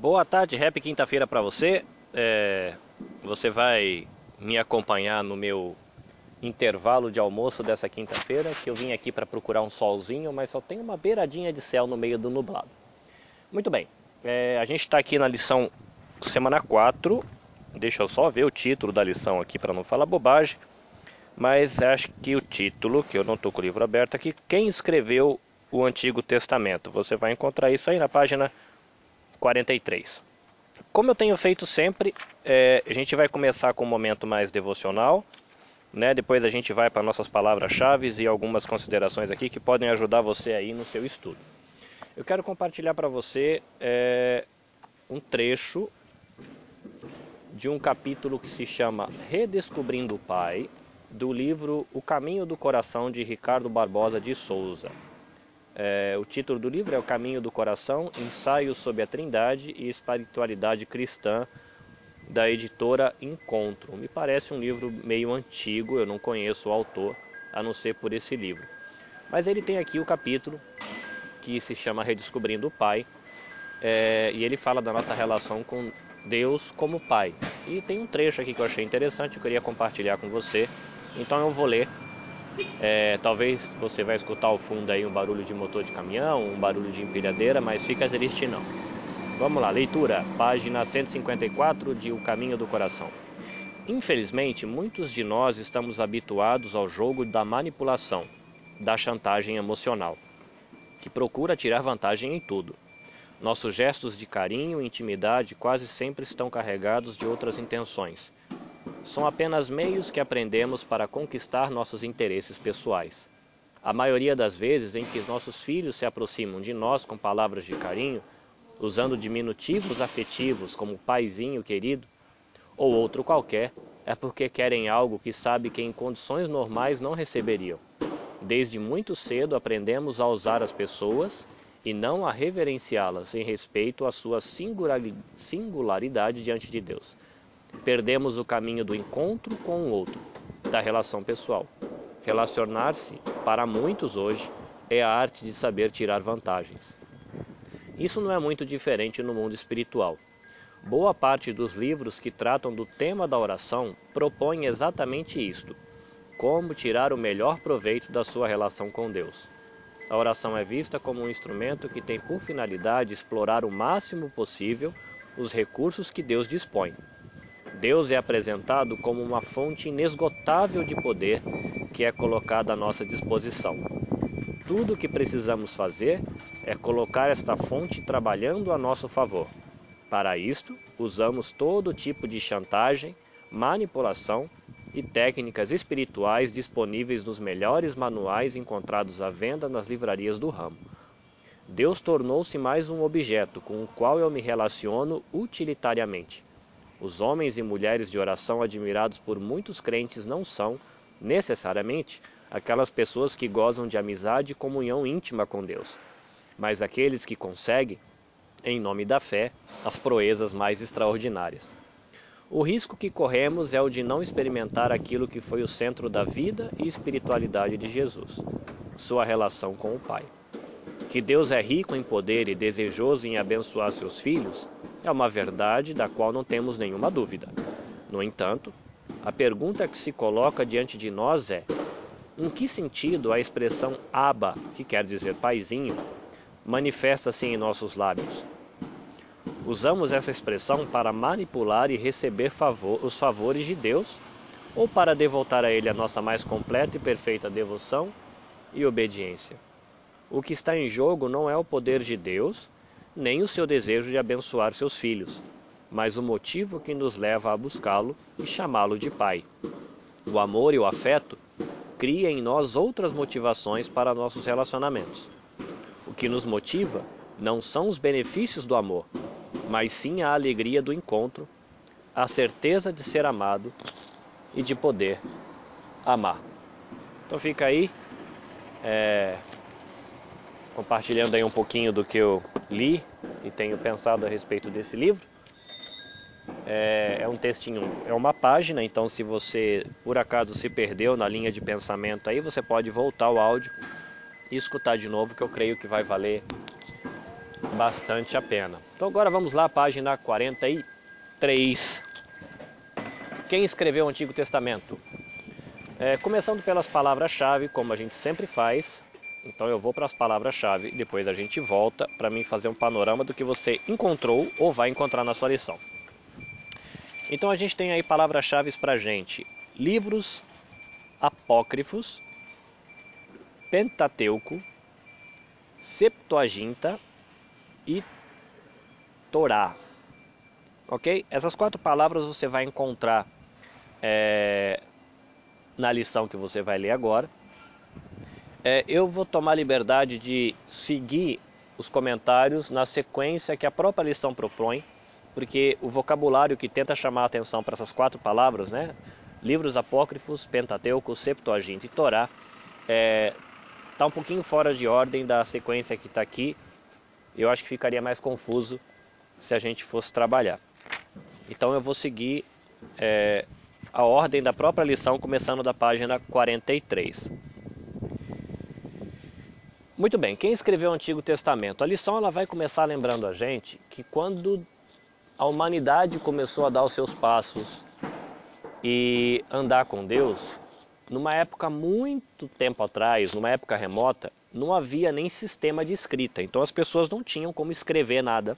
Boa tarde, Rap quinta-feira para você. É, você vai me acompanhar no meu intervalo de almoço dessa quinta-feira, que eu vim aqui para procurar um solzinho, mas só tem uma beiradinha de céu no meio do nublado. Muito bem, é, a gente está aqui na lição semana 4. Deixa eu só ver o título da lição aqui para não falar bobagem. Mas acho que o título, que eu não estou com o livro aberto aqui, quem escreveu o Antigo Testamento? Você vai encontrar isso aí na página 43. Como eu tenho feito sempre, é, a gente vai começar com um momento mais devocional, né? depois a gente vai para nossas palavras-chave e algumas considerações aqui que podem ajudar você aí no seu estudo. Eu quero compartilhar para você é, um trecho de um capítulo que se chama Redescobrindo o Pai, do livro O Caminho do Coração de Ricardo Barbosa de Souza. É, o título do livro é O Caminho do Coração, Ensaios sobre a Trindade e Espiritualidade Cristã, da editora Encontro. Me parece um livro meio antigo, eu não conheço o autor, a não ser por esse livro. Mas ele tem aqui o capítulo que se chama Redescobrindo o Pai, é, e ele fala da nossa relação com Deus como Pai. E tem um trecho aqui que eu achei interessante, eu queria compartilhar com você, então eu vou ler é, talvez você vai escutar ao fundo aí um barulho de motor de caminhão, um barulho de empilhadeira, mas fica triste não. Vamos lá, leitura, página 154 de O Caminho do Coração. Infelizmente, muitos de nós estamos habituados ao jogo da manipulação, da chantagem emocional, que procura tirar vantagem em tudo. Nossos gestos de carinho e intimidade quase sempre estão carregados de outras intenções são apenas meios que aprendemos para conquistar nossos interesses pessoais. A maioria das vezes em que nossos filhos se aproximam de nós com palavras de carinho, usando diminutivos afetivos como paizinho querido ou outro qualquer, é porque querem algo que sabe que em condições normais não receberiam. Desde muito cedo aprendemos a usar as pessoas e não a reverenciá-las em respeito à sua singularidade diante de Deus perdemos o caminho do encontro com o outro, da relação pessoal. Relacionar-se, para muitos hoje, é a arte de saber tirar vantagens. Isso não é muito diferente no mundo espiritual. Boa parte dos livros que tratam do tema da oração propõem exatamente isto: como tirar o melhor proveito da sua relação com Deus. A oração é vista como um instrumento que tem por finalidade explorar o máximo possível os recursos que Deus dispõe Deus é apresentado como uma fonte inesgotável de poder que é colocada à nossa disposição. Tudo o que precisamos fazer é colocar esta fonte trabalhando a nosso favor. Para isto, usamos todo tipo de chantagem, manipulação e técnicas espirituais disponíveis nos melhores manuais encontrados à venda nas livrarias do ramo. Deus tornou-se mais um objeto com o qual eu me relaciono utilitariamente. Os homens e mulheres de oração admirados por muitos crentes não são, necessariamente, aquelas pessoas que gozam de amizade e comunhão íntima com Deus, mas aqueles que conseguem, em nome da fé, as proezas mais extraordinárias. O risco que corremos é o de não experimentar aquilo que foi o centro da vida e espiritualidade de Jesus, sua relação com o Pai. Que Deus é rico em poder e desejoso em abençoar seus filhos é uma verdade da qual não temos nenhuma dúvida. No entanto, a pergunta que se coloca diante de nós é: em que sentido a expressão Aba, que quer dizer paizinho, manifesta-se em nossos lábios? Usamos essa expressão para manipular e receber favor, os favores de Deus ou para devotar a Ele a nossa mais completa e perfeita devoção e obediência? O que está em jogo não é o poder de Deus, nem o seu desejo de abençoar seus filhos, mas o motivo que nos leva a buscá-lo e chamá-lo de Pai. O amor e o afeto cria em nós outras motivações para nossos relacionamentos. O que nos motiva não são os benefícios do amor, mas sim a alegria do encontro, a certeza de ser amado e de poder amar. Então fica aí. É, compartilhando aí um pouquinho do que eu li e tenho pensado a respeito desse livro. É, é, um textinho, é uma página, então se você por acaso se perdeu na linha de pensamento aí, você pode voltar ao áudio e escutar de novo, que eu creio que vai valer bastante a pena. Então agora vamos lá, página 43. Quem escreveu o Antigo Testamento? É, começando pelas palavras-chave, como a gente sempre faz. Então eu vou para as palavras-chave, depois a gente volta para mim fazer um panorama do que você encontrou ou vai encontrar na sua lição. Então a gente tem aí palavras-chave para gente: livros apócrifos, Pentateuco, Septuaginta e Torá. Ok? Essas quatro palavras você vai encontrar é, na lição que você vai ler agora. É, eu vou tomar liberdade de seguir os comentários na sequência que a própria lição propõe, porque o vocabulário que tenta chamar a atenção para essas quatro palavras, né? Livros apócrifos, Pentateuco, Septuaginta e Torá, está é, tá um pouquinho fora de ordem da sequência que está aqui. Eu acho que ficaria mais confuso se a gente fosse trabalhar. Então eu vou seguir é, a ordem da própria lição, começando da página 43. Muito bem, quem escreveu o Antigo Testamento? A lição ela vai começar lembrando a gente que quando a humanidade começou a dar os seus passos e andar com Deus, numa época muito tempo atrás, numa época remota, não havia nem sistema de escrita, então as pessoas não tinham como escrever nada.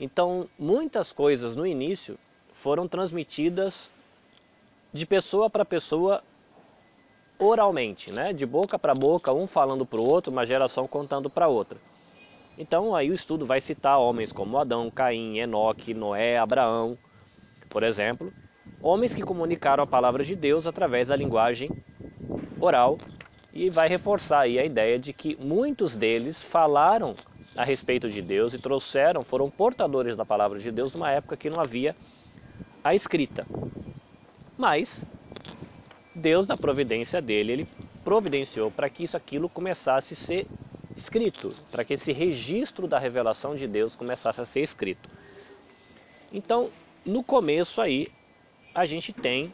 Então, muitas coisas no início foram transmitidas de pessoa para pessoa oralmente, né? de boca para boca, um falando para o outro, uma geração contando para outra. Então aí o estudo vai citar homens como Adão, Caim, Enoque, Noé, Abraão, por exemplo, homens que comunicaram a palavra de Deus através da linguagem oral e vai reforçar aí a ideia de que muitos deles falaram a respeito de Deus e trouxeram, foram portadores da palavra de Deus numa época que não havia a escrita. Mas Deus, na providência dele, ele providenciou para que isso aquilo começasse a ser escrito, para que esse registro da revelação de Deus começasse a ser escrito. Então, no começo aí, a gente tem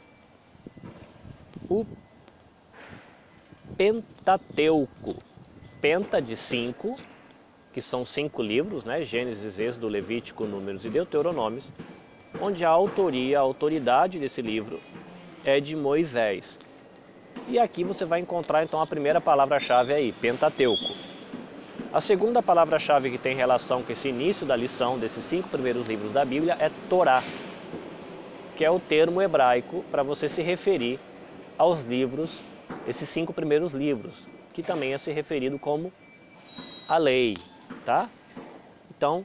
o Pentateuco. Penta de cinco, que são cinco livros, né? Gênesis, Êxodo, Levítico, Números e Deuteronômios, onde a autoria, a autoridade desse livro é de Moisés. E aqui você vai encontrar então a primeira palavra-chave aí, Pentateuco. A segunda palavra-chave que tem relação com esse início da lição desses cinco primeiros livros da Bíblia é Torá, que é o termo hebraico para você se referir aos livros, esses cinco primeiros livros, que também é se referido como a lei, tá? Então,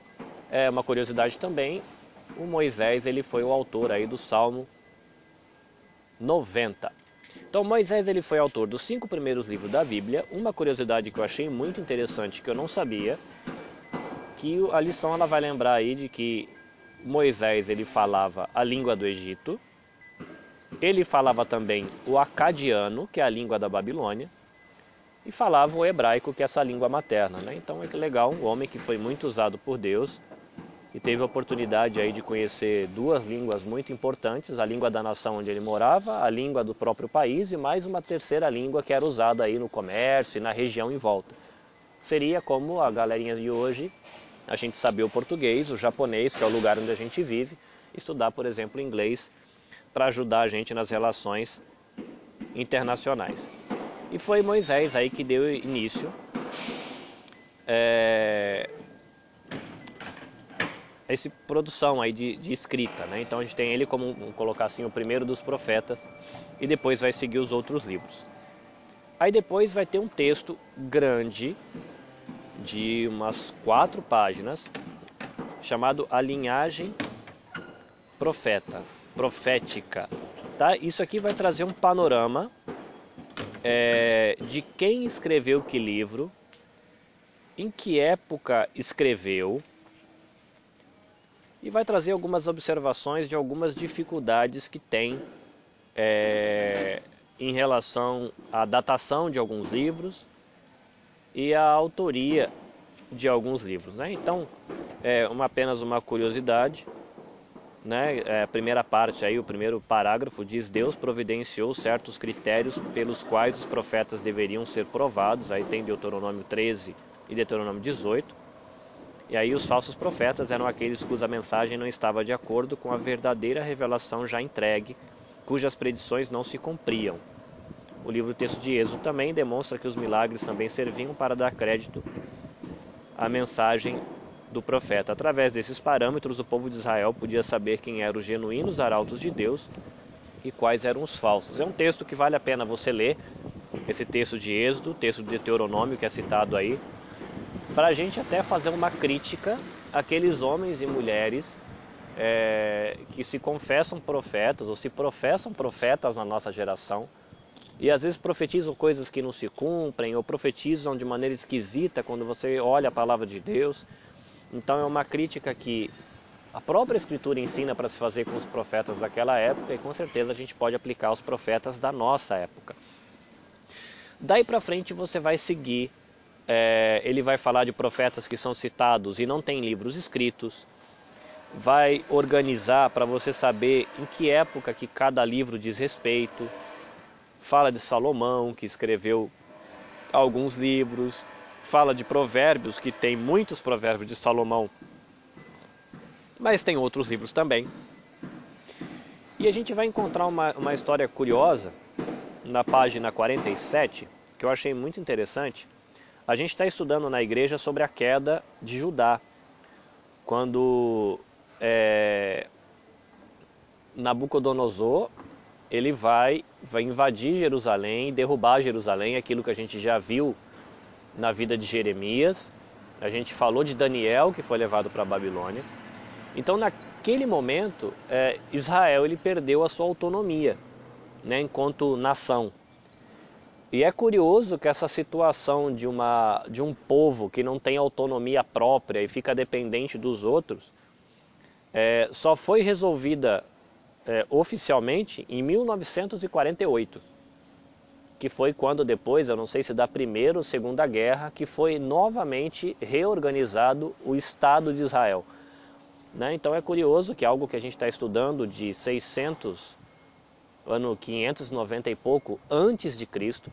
é uma curiosidade também, o Moisés ele foi o autor aí do Salmo 90. Então Moisés ele foi autor dos cinco primeiros livros da Bíblia. Uma curiosidade que eu achei muito interessante que eu não sabia, que a lição ela vai lembrar aí de que Moisés ele falava a língua do Egito, ele falava também o acadiano, que é a língua da Babilônia, e falava o hebraico, que é essa língua materna. Né? Então é legal, um homem que foi muito usado por Deus e teve a oportunidade aí de conhecer duas línguas muito importantes, a língua da nação onde ele morava, a língua do próprio país e mais uma terceira língua que era usada aí no comércio e na região em volta. Seria como a galerinha de hoje, a gente saber o português, o japonês, que é o lugar onde a gente vive, estudar, por exemplo, inglês para ajudar a gente nas relações internacionais. E foi Moisés aí que deu início é, essa produção aí de, de, escrita, né? Então a gente tem ele como, colocar assim, o primeiro dos profetas e depois vai seguir os outros livros. Aí depois vai ter um texto grande de umas quatro páginas chamado A Linhagem Profeta, Profética, tá? Isso aqui vai trazer um panorama é, de quem escreveu que livro, em que época escreveu, e vai trazer algumas observações de algumas dificuldades que tem é, em relação à datação de alguns livros e à autoria de alguns livros. Né? Então, é uma, apenas uma curiosidade. Né? É, a primeira parte aí, o primeiro parágrafo diz Deus providenciou certos critérios pelos quais os profetas deveriam ser provados. Aí tem Deuteronômio 13 e Deuteronômio 18 E aí os falsos profetas eram aqueles cuja mensagem não estava de acordo com a verdadeira revelação já entregue, cujas predições não se cumpriam. O livro texto de Êxodo também demonstra que os milagres também serviam para dar crédito à mensagem do profeta. Através desses parâmetros, o povo de Israel podia saber quem eram os genuínos arautos de Deus e quais eram os falsos. É um texto que vale a pena você ler, esse texto de Êxodo, texto de Deuteronômio que é citado aí, para a gente até fazer uma crítica àqueles homens e mulheres é, que se confessam profetas ou se professam profetas na nossa geração e às vezes profetizam coisas que não se cumprem ou profetizam de maneira esquisita quando você olha a palavra de Deus. Então é uma crítica que a própria Escritura ensina para se fazer com os profetas daquela época e com certeza a gente pode aplicar aos profetas da nossa época. Daí para frente você vai seguir é, ele vai falar de profetas que são citados e não tem livros escritos, vai organizar para você saber em que época que cada livro diz respeito, fala de Salomão, que escreveu alguns livros, fala de provérbios, que tem muitos provérbios de Salomão, mas tem outros livros também. E a gente vai encontrar uma, uma história curiosa na página 47, que eu achei muito interessante, a gente está estudando na igreja sobre a queda de Judá, quando é, Nabucodonosor ele vai, vai invadir Jerusalém, derrubar Jerusalém, aquilo que a gente já viu na vida de Jeremias. A gente falou de Daniel que foi levado para a Babilônia. Então, naquele momento, é, Israel ele perdeu a sua autonomia, né, enquanto nação. E é curioso que essa situação de, uma, de um povo que não tem autonomia própria e fica dependente dos outros é, só foi resolvida é, oficialmente em 1948, que foi quando depois, eu não sei se da Primeira ou Segunda Guerra, que foi novamente reorganizado o Estado de Israel. Né? Então é curioso que algo que a gente está estudando de 600 ano 590 e pouco antes de Cristo.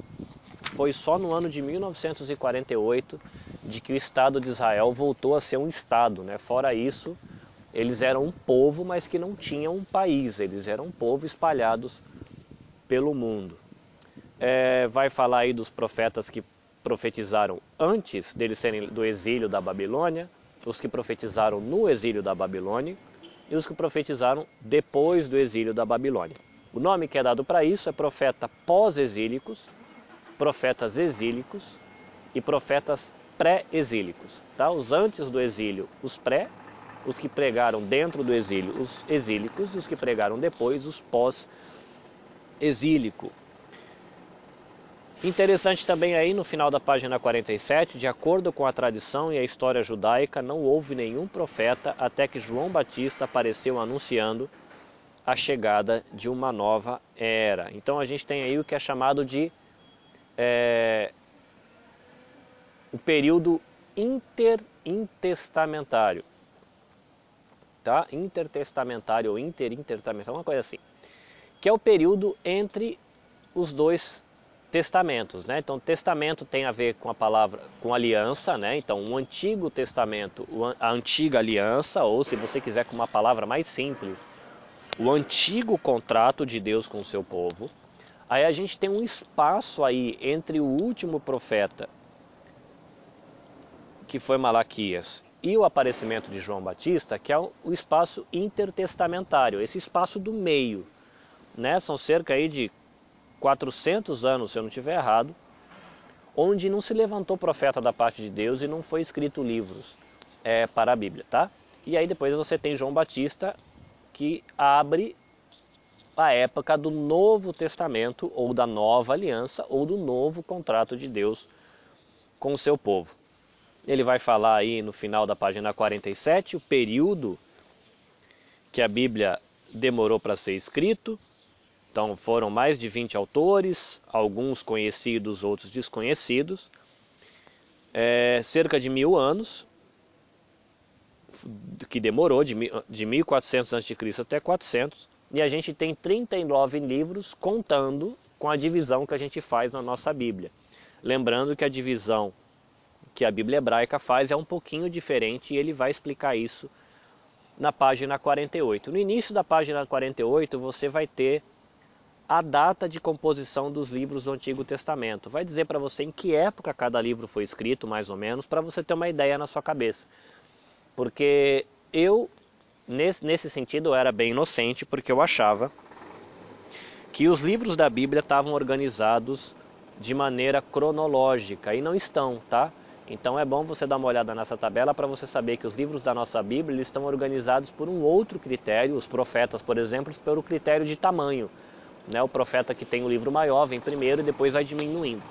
Foi só no ano de 1948 de que o Estado de Israel voltou a ser um Estado. Né? Fora isso, eles eram um povo, mas que não tinham um país. Eles eram um povo espalhados pelo mundo. É, vai falar aí dos profetas que profetizaram antes deles serem do exílio da Babilônia, os que profetizaram no exílio da Babilônia e os que profetizaram depois do exílio da Babilônia. O nome que é dado para isso é profeta pós-exílicos, profetas exílicos e profetas pré-exílicos. Tá? Os antes do exílio, os pré, os que pregaram dentro do exílio, os exílicos, e os que pregaram depois, os pós-exílico. Interessante também aí no final da página 47, de acordo com a tradição e a história judaica, não houve nenhum profeta até que João Batista apareceu anunciando a chegada de uma nova era. Então a gente tem aí o que é chamado de é, o período inter, intertestamentário. Tá? Intertestamentário ou interintertestamentário, uma coisa assim. Que é o período entre os dois testamentos, né? Então, testamento tem a ver com a palavra, com aliança, né? Então, o Antigo Testamento, a antiga aliança, ou se você quiser com uma palavra mais simples, o antigo contrato de Deus com o seu povo. Aí a gente tem um espaço aí entre o último profeta, que foi Malaquias, e o aparecimento de João Batista, que é o espaço intertestamentário, esse espaço do meio. Né? São cerca aí de 400 anos, se eu não estiver errado, onde não se levantou profeta da parte de Deus e não foi escrito livros é, para a Bíblia, tá? E aí depois você tem João Batista que abre a época do Novo Testamento, ou da Nova Aliança, ou do novo contrato de Deus com o seu povo. Ele vai falar aí no final da página 47 o período que a Bíblia demorou para ser escrito. Então foram mais de 20 autores, alguns conhecidos, outros desconhecidos. É, cerca de mil anos, que demorou de, de 1400 a.C. até 400, e a gente tem 39 livros contando com a divisão que a gente faz na nossa Bíblia. Lembrando que a divisão que a Bíblia hebraica faz é um pouquinho diferente e ele vai explicar isso na página 48. No início da página 48 você vai ter a data de composição dos livros do Antigo Testamento. Vai dizer para você em que época cada livro foi escrito, mais ou menos, para você ter uma ideia na sua cabeça. Porque eu, nesse, nesse sentido, era bem inocente, porque eu achava que os livros da Bíblia estavam organizados de maneira cronológica e não estão, tá? Então é bom você dar uma olhada nessa tabela para você saber que os livros da nossa Bíblia estão organizados por um outro critério, os profetas, por exemplo, pelo critério de tamanho. Né? O profeta que tem o livro maior vem primeiro e depois vai diminuindo.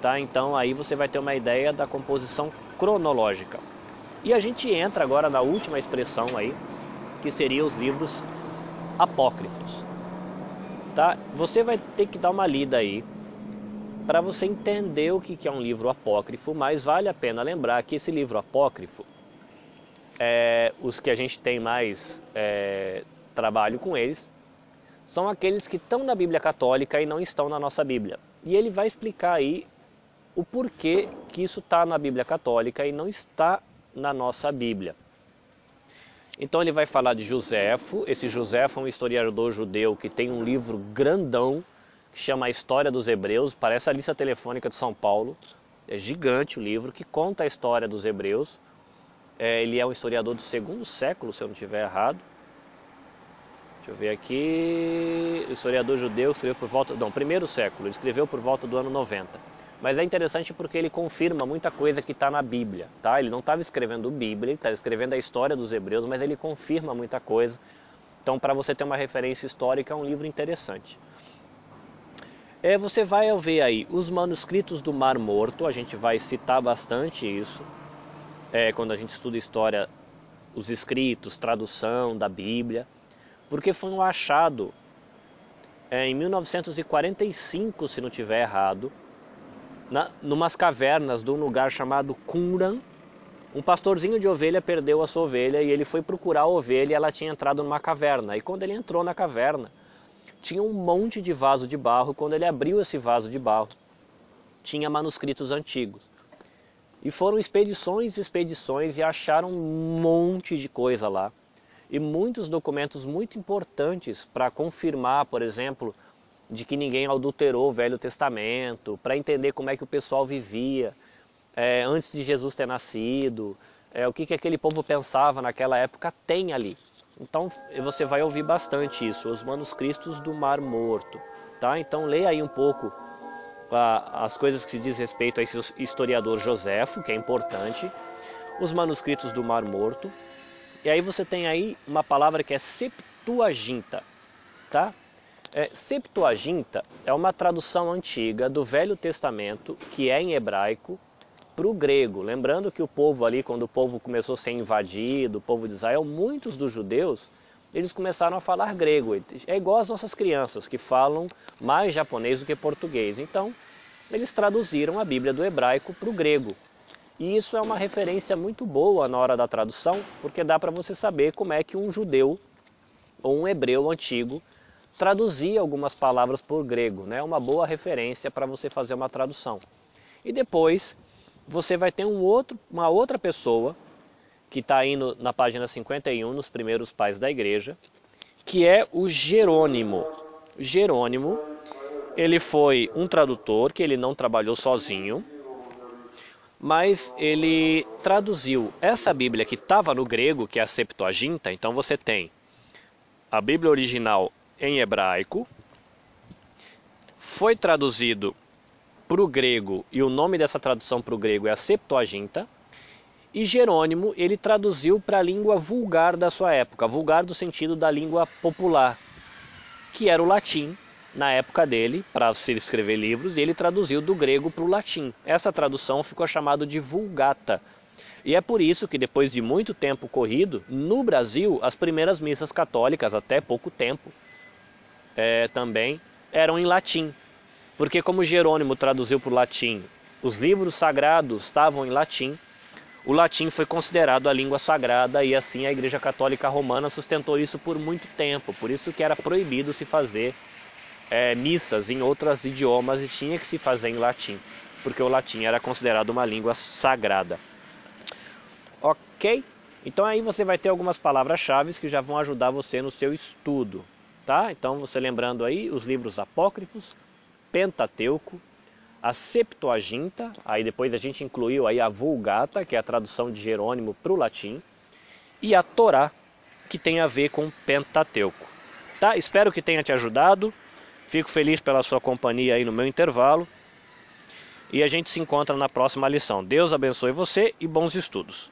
Tá? Então aí você vai ter uma ideia da composição cronológica. E a gente entra agora na última expressão aí, que seria os livros apócrifos. Tá? Você vai ter que dar uma lida aí para você entender o que é um livro apócrifo, mas vale a pena lembrar que esse livro apócrifo, é, os que a gente tem mais é, trabalho com eles, são aqueles que estão na Bíblia Católica e não estão na nossa Bíblia. E ele vai explicar aí o porquê que isso está na Bíblia Católica e não está na nossa Bíblia. Então ele vai falar de Joséfo. Esse Joséfo é um historiador judeu que tem um livro grandão que chama A História dos Hebreus, parece a lista telefônica de São Paulo. É gigante o livro que conta a história dos hebreus. É, ele é um historiador do segundo século, se eu não estiver errado. Deixa eu ver aqui. O historiador judeu escreveu por volta. Não, primeiro século, ele escreveu por volta do ano 90. Mas é interessante porque ele confirma muita coisa que está na Bíblia. Tá? Ele não estava escrevendo Bíblia, ele estava escrevendo a história dos hebreus, mas ele confirma muita coisa. Então, para você ter uma referência histórica, é um livro interessante. É, você vai ver aí os manuscritos do Mar Morto, a gente vai citar bastante isso é, quando a gente estuda história, os escritos, tradução da Bíblia, porque foi um achado é, em 1945, se não tiver errado, na, numas cavernas de um lugar chamado Qumran. Um pastorzinho de ovelha perdeu a sua ovelha e ele foi procurar a ovelha e ela tinha entrado numa caverna. E quando ele entrou na caverna, tinha um monte de vaso de barro. Quando ele abriu esse vaso de barro, tinha manuscritos antigos. E foram expedições e expedições e acharam um monte de coisa lá. E muitos documentos muito importantes para confirmar, por exemplo, de que ninguém adulterou o Velho Testamento, para entender como é que o pessoal vivia é, antes de Jesus ter nascido, é, o que, que aquele povo pensava naquela época, tem ali. Então você vai ouvir bastante isso, os manuscritos do Mar Morto, tá? Então leia aí um pouco a, as coisas que se diz respeito a esse historiador Joséfo, que é importante, os manuscritos do Mar Morto, e aí você tem aí uma palavra que é Septuaginta, tá? É, Septuaginta é uma tradução antiga do Velho Testamento que é em hebraico para o grego. Lembrando que o povo ali, quando o povo começou a ser invadido, o povo de Israel, muitos dos judeus, eles começaram a falar grego. É igual as nossas crianças, que falam mais japonês do que português. Então, eles traduziram a Bíblia do hebraico para o grego. E isso é uma referência muito boa na hora da tradução, porque dá para você saber como é que um judeu ou um hebreu antigo traduzia algumas palavras por grego. É né? uma boa referência para você fazer uma tradução. E depois você vai ter um outro, uma outra pessoa que está no, na página 51, nos primeiros pais da igreja, que é o Jerônimo. Jerônimo, ele foi um tradutor que ele não trabalhou sozinho, mas ele traduziu essa Bíblia que estava no grego, que é a Septuaginta. Então você tem a Bíblia original em hebraico, foi traduzido para o grego, e o nome dessa tradução para o grego é a Septuaginta, e Jerônimo ele traduziu para a língua vulgar da sua época, vulgar do sentido da língua popular, que era o latim na época dele, para se escrever livros, e ele traduziu do grego para o latim. Essa tradução ficou chamada de Vulgata. E é por isso que depois de muito tempo corrido, no Brasil, as primeiras missas católicas, até pouco tempo, é, também eram em latim. Porque, como Jerônimo traduziu para o latim, os livros sagrados estavam em latim, o latim foi considerado a língua sagrada e assim a Igreja Católica Romana sustentou isso por muito tempo. Por isso que era proibido se fazer é, missas em outros idiomas e tinha que se fazer em latim. porque o latim era considerado uma língua sagrada. Ok? Então aí você vai ter algumas palavras-chave que já vão ajudar você no seu estudo, tá? Então você lembrando aí os livros apócrifos, Pentateuco, a Septuaginta, aí depois a gente incluiu aí a Vulgata, que é a tradução de Jerônimo para o latim, e a Torá, que tem a ver com Pentateuco. Tá? Espero que tenha te ajudado. Fico feliz pela sua companhia aí no meu intervalo. E a gente se encontra na próxima lição. Deus abençoe você e bons estudos.